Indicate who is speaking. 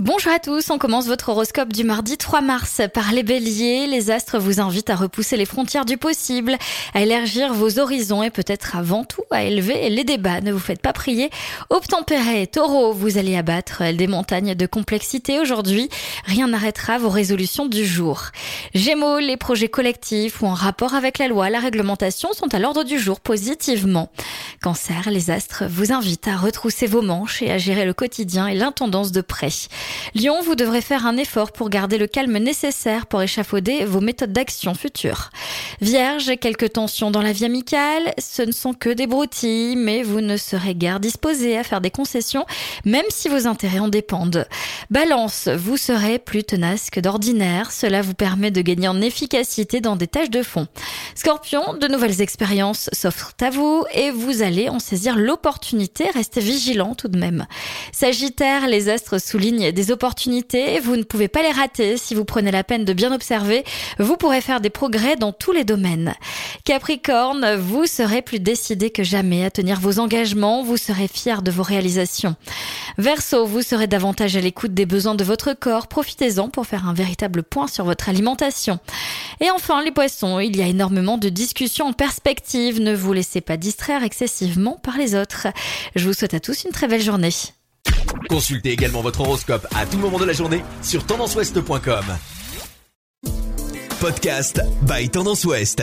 Speaker 1: Bonjour à tous, on commence votre horoscope du mardi 3 mars par les béliers. Les astres vous invitent à repousser les frontières du possible, à élargir vos horizons et peut-être avant tout à élever les débats. Ne vous faites pas prier. Obtempéré, taureau, vous allez abattre des montagnes de complexité aujourd'hui. Rien n'arrêtera vos résolutions du jour. Gémeaux, les projets collectifs ou en rapport avec la loi, la réglementation sont à l'ordre du jour positivement. Cancer, les astres vous invitent à retrousser vos manches et à gérer le quotidien et l'intendance de près. Lyon, vous devrez faire un effort pour garder le calme nécessaire pour échafauder vos méthodes d'action futures. Vierge, quelques tensions dans la vie amicale, ce ne sont que des broutilles, mais vous ne serez guère disposé à faire des concessions, même si vos intérêts en dépendent. Balance, vous serez plus tenace que d'ordinaire, cela vous permet de gagner en efficacité dans des tâches de fond. Scorpion, de nouvelles expériences s'offrent à vous et vous allez en saisir l'opportunité, restez vigilant tout de même. Sagittaire, les astres soulignent des opportunités, vous ne pouvez pas les rater si vous prenez la peine de bien observer, vous pourrez faire des progrès dans tous les domaines. Capricorne, vous serez plus décidé que jamais à tenir vos engagements, vous serez fier de vos réalisations. Verseau, vous serez davantage à l'écoute des besoins de votre corps, profitez-en pour faire un véritable point sur votre alimentation. Et enfin, les poissons, il y a énormément de discussions en perspective, ne vous laissez pas distraire excessivement par les autres. Je vous souhaite à tous une très belle journée.
Speaker 2: Consultez également votre horoscope à tout moment de la journée sur tendanceouest.com. Podcast by Tendance Ouest.